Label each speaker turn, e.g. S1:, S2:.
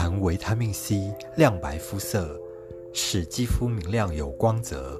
S1: 含维他命 c 亮白肤色使肌肤明亮有光泽。